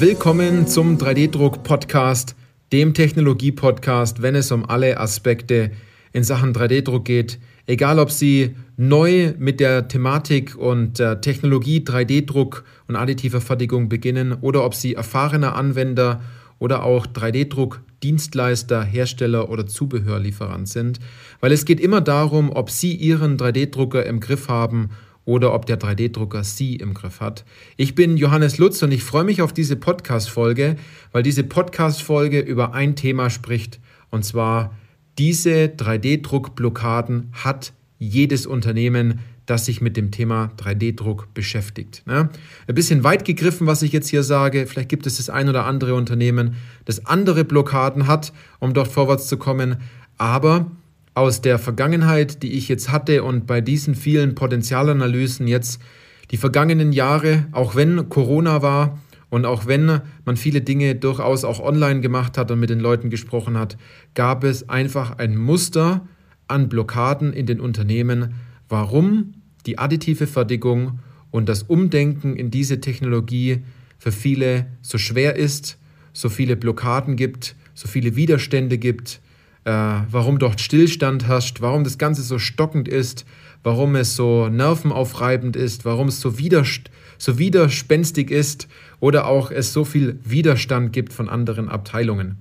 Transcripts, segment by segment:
Willkommen zum 3D-Druck-Podcast, dem Technologie-Podcast, wenn es um alle Aspekte in Sachen 3D-Druck geht. Egal, ob Sie neu mit der Thematik und der Technologie 3D-Druck und additiver Fertigung beginnen oder ob Sie erfahrener Anwender oder auch 3D-Druck Dienstleister, Hersteller oder Zubehörlieferant sind, weil es geht immer darum, ob Sie Ihren 3D-Drucker im Griff haben oder ob der 3D-Drucker Sie im Griff hat. Ich bin Johannes Lutz und ich freue mich auf diese Podcast-Folge, weil diese Podcast-Folge über ein Thema spricht und zwar diese 3D-Druckblockaden hat jedes Unternehmen, das sich mit dem Thema 3D-Druck beschäftigt. Ne? Ein bisschen weit gegriffen, was ich jetzt hier sage. Vielleicht gibt es das ein oder andere Unternehmen, das andere Blockaden hat, um dort vorwärts zu kommen. Aber aus der Vergangenheit, die ich jetzt hatte und bei diesen vielen Potenzialanalysen jetzt die vergangenen Jahre, auch wenn Corona war und auch wenn man viele Dinge durchaus auch online gemacht hat und mit den Leuten gesprochen hat, gab es einfach ein Muster an Blockaden in den Unternehmen, warum die additive Fertigung und das Umdenken in diese Technologie für viele so schwer ist, so viele Blockaden gibt, so viele Widerstände gibt, äh, warum dort Stillstand herrscht, warum das Ganze so stockend ist, warum es so nervenaufreibend ist, warum es so, widerst so widerspenstig ist oder auch es so viel Widerstand gibt von anderen Abteilungen.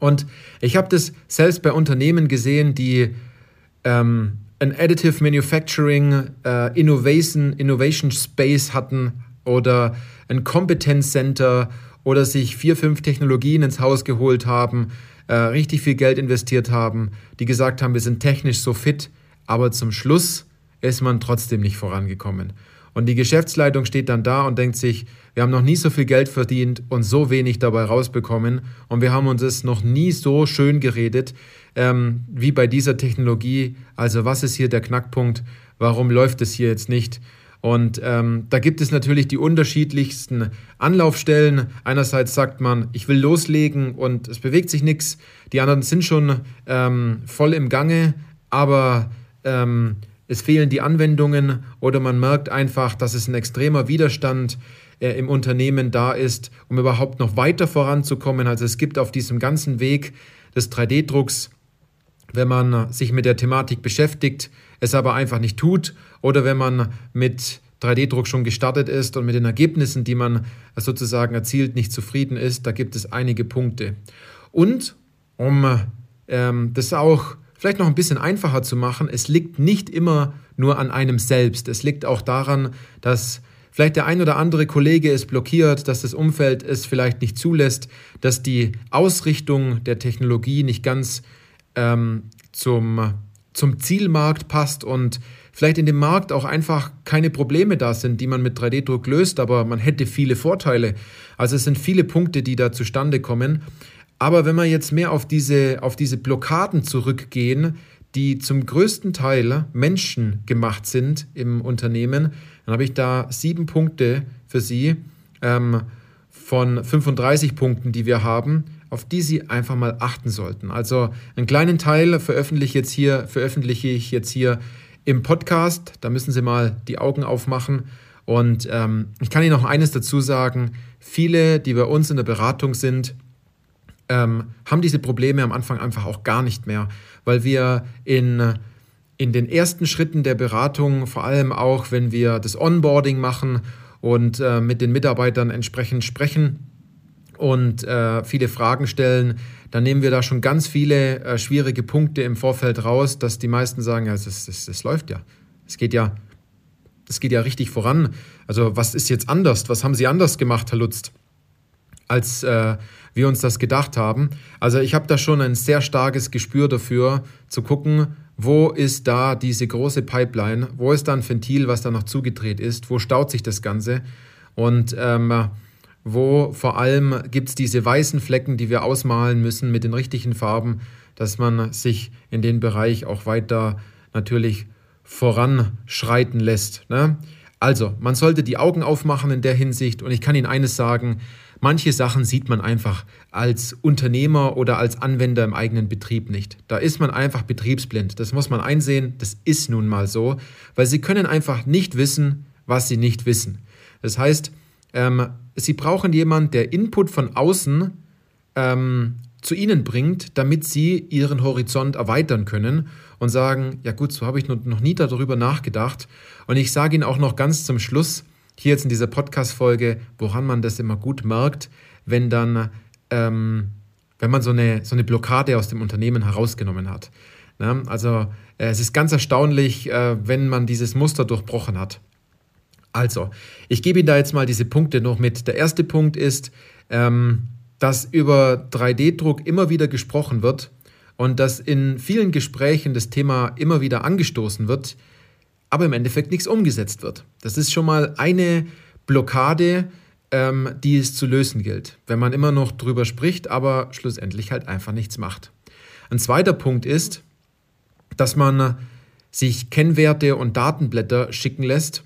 Und ich habe das selbst bei Unternehmen gesehen, die ähm, ein Additive Manufacturing äh, Innovation, Innovation Space hatten oder ein Competence Center oder sich vier, fünf Technologien ins Haus geholt haben, äh, richtig viel Geld investiert haben, die gesagt haben, wir sind technisch so fit, aber zum Schluss ist man trotzdem nicht vorangekommen. Und die Geschäftsleitung steht dann da und denkt sich, wir haben noch nie so viel Geld verdient und so wenig dabei rausbekommen und wir haben uns es noch nie so schön geredet ähm, wie bei dieser Technologie. Also was ist hier der Knackpunkt? Warum läuft es hier jetzt nicht? Und ähm, da gibt es natürlich die unterschiedlichsten Anlaufstellen. Einerseits sagt man, ich will loslegen und es bewegt sich nichts. Die anderen sind schon ähm, voll im Gange, aber ähm, es fehlen die Anwendungen oder man merkt einfach, dass es ein extremer Widerstand äh, im Unternehmen da ist, um überhaupt noch weiter voranzukommen. Also es gibt auf diesem ganzen Weg des 3D-Drucks wenn man sich mit der Thematik beschäftigt, es aber einfach nicht tut oder wenn man mit 3D-Druck schon gestartet ist und mit den Ergebnissen, die man sozusagen erzielt, nicht zufrieden ist, da gibt es einige Punkte. Und um ähm, das auch vielleicht noch ein bisschen einfacher zu machen, es liegt nicht immer nur an einem selbst. Es liegt auch daran, dass vielleicht der ein oder andere Kollege es blockiert, dass das Umfeld es vielleicht nicht zulässt, dass die Ausrichtung der Technologie nicht ganz ähm, zum, zum Zielmarkt passt und vielleicht in dem Markt auch einfach keine Probleme da sind, die man mit 3D-Druck löst, aber man hätte viele Vorteile. Also es sind viele Punkte, die da zustande kommen. Aber wenn wir jetzt mehr auf diese, auf diese Blockaden zurückgehen, die zum größten Teil Menschen gemacht sind im Unternehmen, dann habe ich da sieben Punkte für Sie ähm, von 35 Punkten, die wir haben, auf die Sie einfach mal achten sollten. Also einen kleinen Teil veröffentliche, jetzt hier, veröffentliche ich jetzt hier im Podcast. Da müssen Sie mal die Augen aufmachen. Und ähm, ich kann Ihnen noch eines dazu sagen. Viele, die bei uns in der Beratung sind, ähm, haben diese Probleme am Anfang einfach auch gar nicht mehr, weil wir in, in den ersten Schritten der Beratung, vor allem auch wenn wir das Onboarding machen und äh, mit den Mitarbeitern entsprechend sprechen, und äh, viele Fragen stellen, dann nehmen wir da schon ganz viele äh, schwierige Punkte im Vorfeld raus, dass die meisten sagen, ja, das, das, das läuft ja. Es geht ja, es geht ja richtig voran. Also was ist jetzt anders? Was haben Sie anders gemacht, Herr Lutz, als äh, wir uns das gedacht haben? Also ich habe da schon ein sehr starkes Gespür dafür, zu gucken, wo ist da diese große Pipeline, wo ist da ein Ventil, was da noch zugedreht ist, wo staut sich das Ganze? Und ähm, wo vor allem gibt es diese weißen Flecken, die wir ausmalen müssen mit den richtigen Farben, dass man sich in den Bereich auch weiter natürlich voranschreiten lässt. Ne? Also, man sollte die Augen aufmachen in der Hinsicht und ich kann Ihnen eines sagen, manche Sachen sieht man einfach als Unternehmer oder als Anwender im eigenen Betrieb nicht. Da ist man einfach betriebsblind. Das muss man einsehen, das ist nun mal so, weil Sie können einfach nicht wissen, was Sie nicht wissen. Das heißt, Ähm, Sie brauchen jemanden, der Input von außen ähm, zu Ihnen bringt, damit Sie Ihren Horizont erweitern können und sagen, ja gut, so habe ich noch nie darüber nachgedacht. Und ich sage Ihnen auch noch ganz zum Schluss, hier jetzt in dieser Podcast-Folge, woran man das immer gut merkt, wenn dann, ähm, wenn man so eine, so eine Blockade aus dem Unternehmen herausgenommen hat. Ja, also äh, es ist ganz erstaunlich, äh, wenn man dieses Muster durchbrochen hat. Also, ich gebe Ihnen da jetzt mal diese Punkte noch mit. Der erste Punkt ist, ähm, dass über 3D-Druck immer wieder gesprochen wird und dass in vielen Gesprächen das Thema immer wieder angestoßen wird, aber im Endeffekt nichts umgesetzt wird. Das ist schon mal eine Blockade, ähm, die es zu lösen gilt, wenn man immer noch drüber spricht, aber schlussendlich halt einfach nichts macht. Ein zweiter Punkt ist, dass man sich Kennwerte und Datenblätter schicken lässt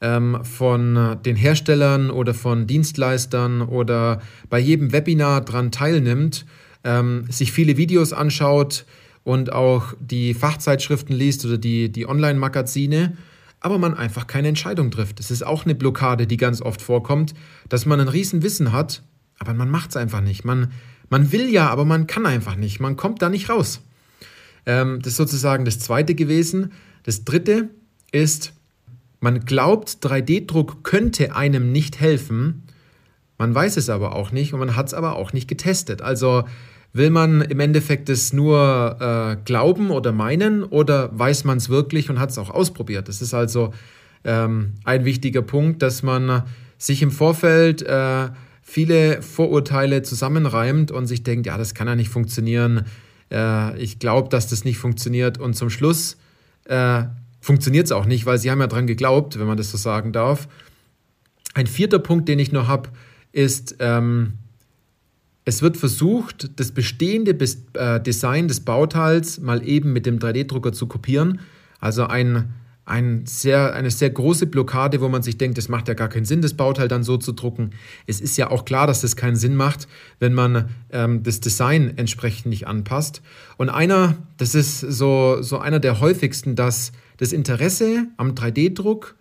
ähm, von den Herstellern oder von Dienstleistern oder bei jedem Webinar dran teilnimmt, ähm, sich viele Videos anschaut und auch die Fachzeitschriften liest oder die, die Online-Magazine, aber man einfach keine Entscheidung trifft. Das ist auch eine Blockade, die ganz oft vorkommt, dass man ein Riesenwissen hat, aber man macht es einfach nicht. Man, man will ja, aber man kann einfach nicht. Man kommt da nicht raus. Ähm, das ist sozusagen das Zweite gewesen. Das Dritte ist, man glaubt, 3D-Druck könnte einem nicht helfen. Man weiß es aber auch nicht und man hat es aber auch nicht getestet. Also will man im Endeffekt es nur äh, glauben oder meinen oder weiß man es wirklich und hat es auch ausprobiert? Das ist also ähm, ein wichtiger Punkt, dass man sich im Vorfeld äh, viele Vorurteile zusammenreimt und sich denkt, ja, das kann ja nicht funktionieren äh, ich glaube, dass das nicht funktioniert. Und zum Schluss äh, funktioniert es auch nicht, weil sie haben ja dran geglaubt, wenn man das so sagen darf. Ein vierter Punkt, den ich noch habe, ist, ähm, es wird versucht, das bestehende äh, Design des Bauteils mal eben mit dem 3D-Drucker zu kopieren. Also ein ein sehr, eine sehr große Blockade, wo man sich denkt, es macht ja gar keinen Sinn, das Bauteil dann so zu drucken. Es ist ja auch klar, dass das keinen Sinn macht, wenn man ähm, das Design entsprechend nicht anpasst. Und einer, das ist so, so einer der häufigsten, dass das Interesse am 3D-Druck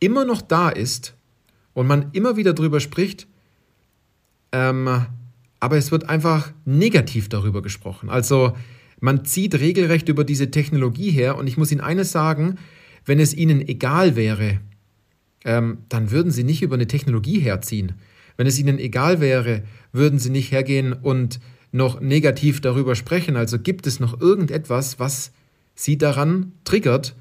immer noch da ist und man immer wieder darüber spricht, ähm, aber es wird einfach negativ darüber gesprochen. Also man zieht regelrecht über diese Technologie her und ich muss Ihnen eines sagen, wenn es ihnen egal wäre, ähm, dann würden sie nicht über eine Technologie herziehen. Wenn es ihnen egal wäre, würden sie nicht hergehen und noch negativ darüber sprechen. Also gibt es noch irgendetwas, was sie daran triggert?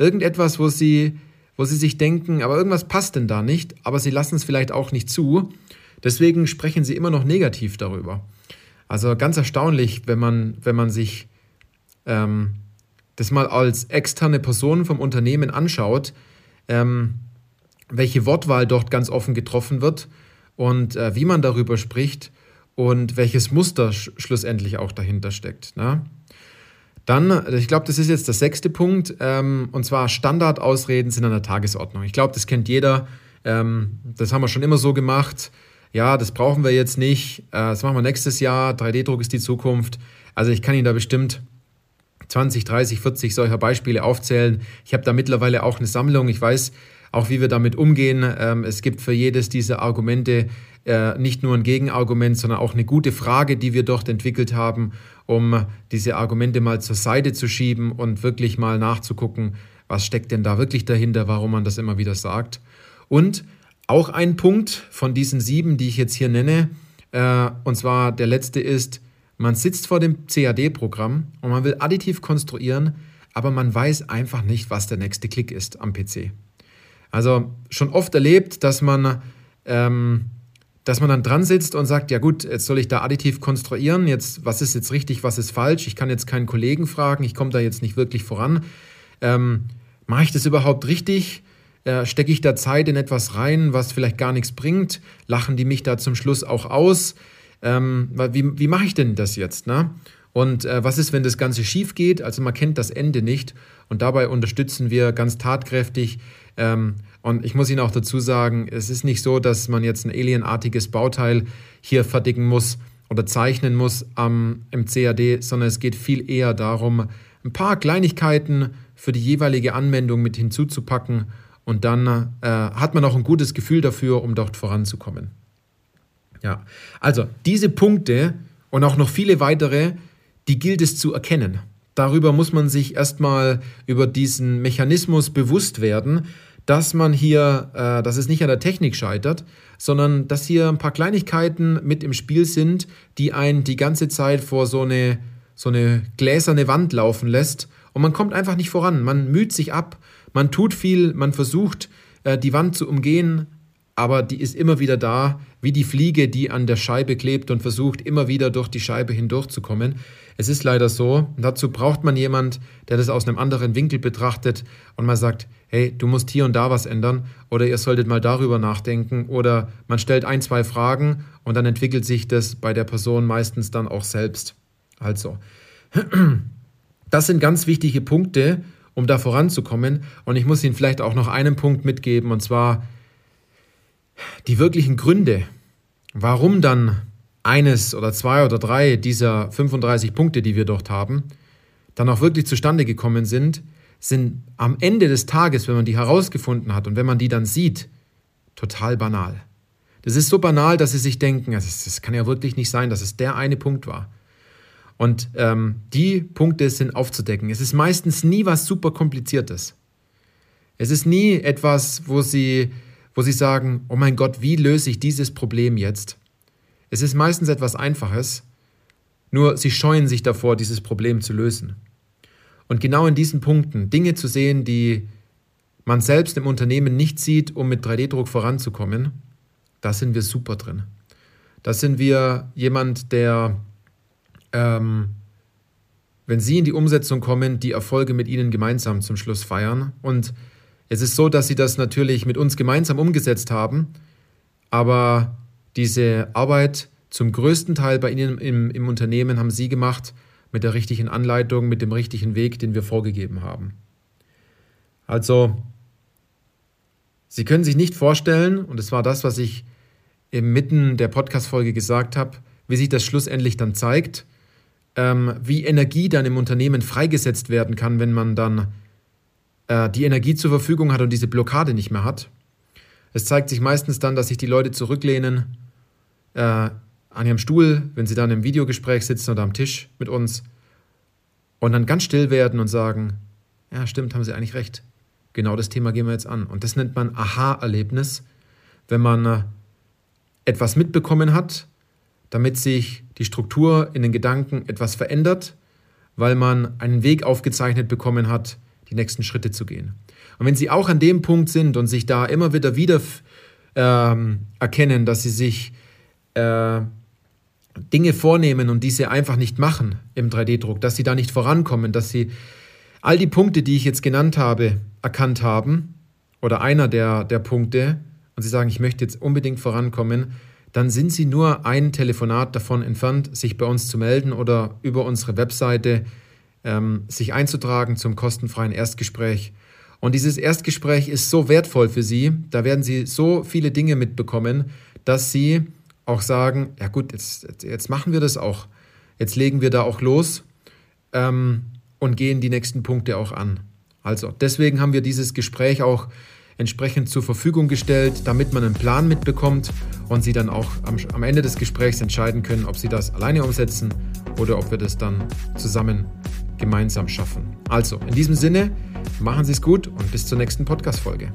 Irgendetwas, wo sie, wo sie sich denken, aber irgendwas passt denn da nicht, aber sie lassen es vielleicht auch nicht zu. Deswegen sprechen sie immer noch negativ darüber. Also ganz erstaunlich, wenn man, wenn man sich ähm, das mal als externe Person vom Unternehmen anschaut, ähm, welche Wortwahl dort ganz offen getroffen wird und äh, wie man darüber spricht und welches Muster sch schlussendlich auch dahinter steckt. Ne? Dann, ich glaube, das ist jetzt der sechste Punkt, ähm, und zwar Standardausreden sind an der Tagesordnung. Ich glaube, das kennt jeder. Ähm, das haben wir schon immer so gemacht. Ja, das brauchen wir jetzt nicht. Äh, das machen wir nächstes Jahr. 3D-Druck ist die Zukunft. Also ich kann Ihnen da bestimmt 20, 30, 40 solcher Beispiele aufzählen. Ich habe da mittlerweile auch eine Sammlung. Ich weiß auch, wie wir damit umgehen. Ähm, es gibt für jedes dieser Argumente äh, nicht nur ein Gegenargument, sondern auch eine gute Frage, die wir dort entwickelt haben, um diese Argumente mal zur Seite zu schieben und wirklich mal nachzugucken, was steckt denn da wirklich dahinter, warum man das immer wieder sagt. Und auch ein Punkt von diesen sieben, die ich jetzt hier nenne, äh, und zwar der letzte ist, man sitzt vor dem CAD-Programm und man will additiv konstruieren, aber man weiß einfach nicht, was der nächste Klick ist am PC. Also schon oft erlebt, dass man, ähm, dass man dann dran sitzt und sagt, ja gut, jetzt soll ich da additiv konstruieren, jetzt, was ist jetzt richtig, was ist falsch, ich kann jetzt keinen Kollegen fragen, ich komme da jetzt nicht wirklich voran. Ähm, Mache ich das überhaupt richtig? Äh, Stecke ich da Zeit in etwas rein, was vielleicht gar nichts bringt? Lachen die mich da zum Schluss auch aus? ähm, wie, wie mache ich denn das jetzt? Ne? Und äh, was ist, wenn das Ganze schief geht? Also man kennt das Ende nicht und dabei unterstützen wir ganz tatkräftig. Ähm, und ich muss Ihnen auch dazu sagen, es ist nicht so, dass man jetzt ein alienartiges Bauteil hier fertigen muss oder zeichnen muss am, im CAD, sondern es geht viel eher darum, ein paar Kleinigkeiten für die jeweilige Anwendung mit hinzuzupacken und dann äh, hat man auch ein gutes Gefühl dafür, um dort voranzukommen. Ja, also diese Punkte und auch noch viele weitere, die gilt es zu erkennen. Darüber muss man sich erstmal über diesen Mechanismus bewusst werden, dass man hier, äh, dass es nicht an der Technik scheitert, sondern dass hier ein paar Kleinigkeiten mit im Spiel sind, die einen die ganze Zeit vor so eine, so eine gläserne Wand laufen lässt und man kommt einfach nicht voran. Man müht sich ab, man tut viel, man versucht, äh, die Wand zu umgehen, aber die ist immer wieder da, wie die Fliege, die an der Scheibe klebt und versucht, immer wieder durch die Scheibe hindurchzukommen. Es ist leider so, dazu braucht man jemand, der das aus einem anderen Winkel betrachtet und mal sagt, hey, du musst hier und da was ändern oder ihr solltet mal darüber nachdenken oder man stellt ein, zwei Fragen und dann entwickelt sich das bei der Person meistens dann auch selbst. Also, das sind ganz wichtige Punkte, um da voranzukommen und ich muss Ihnen vielleicht auch noch einen Punkt mitgeben und zwar, die wirklichen Gründe, warum dann eines oder zwei oder drei dieser 35 Punkte, die wir dort haben, dann auch wirklich zustande gekommen sind, sind am Ende des Tages, wenn man die herausgefunden hat und wenn man die dann sieht, total banal. Das ist so banal, dass sie sich denken, das, kann ja wirklich nicht sein, dass es der eine Punkt war. Und ähm, die Punkte sind aufzudecken. Es ist meistens nie was super kompliziertes. Es ist nie etwas, wo sie wo sie sagen, oh mein Gott, wie löse ich dieses Problem jetzt? Es ist meistens etwas Einfaches, nur sie scheuen sich davor, dieses Problem zu lösen. Und genau in diesen Punkten Dinge zu sehen, die man selbst im Unternehmen nicht sieht, um mit 3D-Druck voranzukommen, da sind wir super drin. Da sind wir jemand, der, ähm, wenn Sie in die Umsetzung kommen, die Erfolge mit Ihnen gemeinsam zum Schluss feiern und es ist so, dass sie das natürlich mit uns gemeinsam umgesetzt haben, aber diese Arbeit zum größten Teil bei Ihnen im, im Unternehmen haben Sie gemacht mit der richtigen Anleitung, mit dem richtigen Weg, den wir vorgegeben haben. Also, Sie können sich nicht vorstellen, und es war das, was ich inmitten der Podcast-Folge gesagt habe, wie sich das schlussendlich dann zeigt, ähm, wie Energie dann im Unternehmen freigesetzt werden kann, wenn man dann die Energie zur Verfügung hat und diese Blockade nicht mehr hat. Es zeigt sich meistens dann, dass sich die Leute zurücklehnen äh, an ihrem Stuhl, wenn sie dann im Videogespräch sitzen oder am Tisch mit uns und dann ganz still werden und sagen, ja stimmt, haben sie eigentlich recht. Genau das Thema gehen wir jetzt an. Und das nennt man Aha-Erlebnis, wenn man äh, etwas mitbekommen hat, damit sich die Struktur in den Gedanken etwas verändert, weil man einen Weg aufgezeichnet bekommen hat, die nächsten Schritte zu gehen. Und wenn Sie auch an dem Punkt sind und sich da immer wieder wieder ähm, erkennen, dass Sie sich äh, Dinge vornehmen und diese einfach nicht machen im 3D-Druck, dass Sie da nicht vorankommen, dass Sie all die Punkte, die ich jetzt genannt habe, erkannt haben oder einer der, der Punkte und Sie sagen, ich möchte jetzt unbedingt vorankommen, dann sind Sie nur ein Telefonat davon entfernt, sich bei uns zu melden oder über unsere Webseite ähm, sich einzutragen zum kostenfreien Erstgespräch. Und dieses Erstgespräch ist so wertvoll für Sie, da werden Sie so viele Dinge mitbekommen, dass Sie auch sagen, ja gut, jetzt, jetzt machen wir das auch. Jetzt legen wir da auch los ähm, und gehen die nächsten Punkte auch an. Also deswegen haben wir dieses Gespräch auch entsprechend zur Verfügung gestellt, damit man einen Plan mitbekommt und Sie dann auch am, am Ende des Gesprächs entscheiden können, ob Sie das alleine umsetzen oder ob wir das dann zusammen gemeinsam schaffen. Also, in diesem Sinne, machen Sie es gut und bis zur nächsten Podcast-Folge.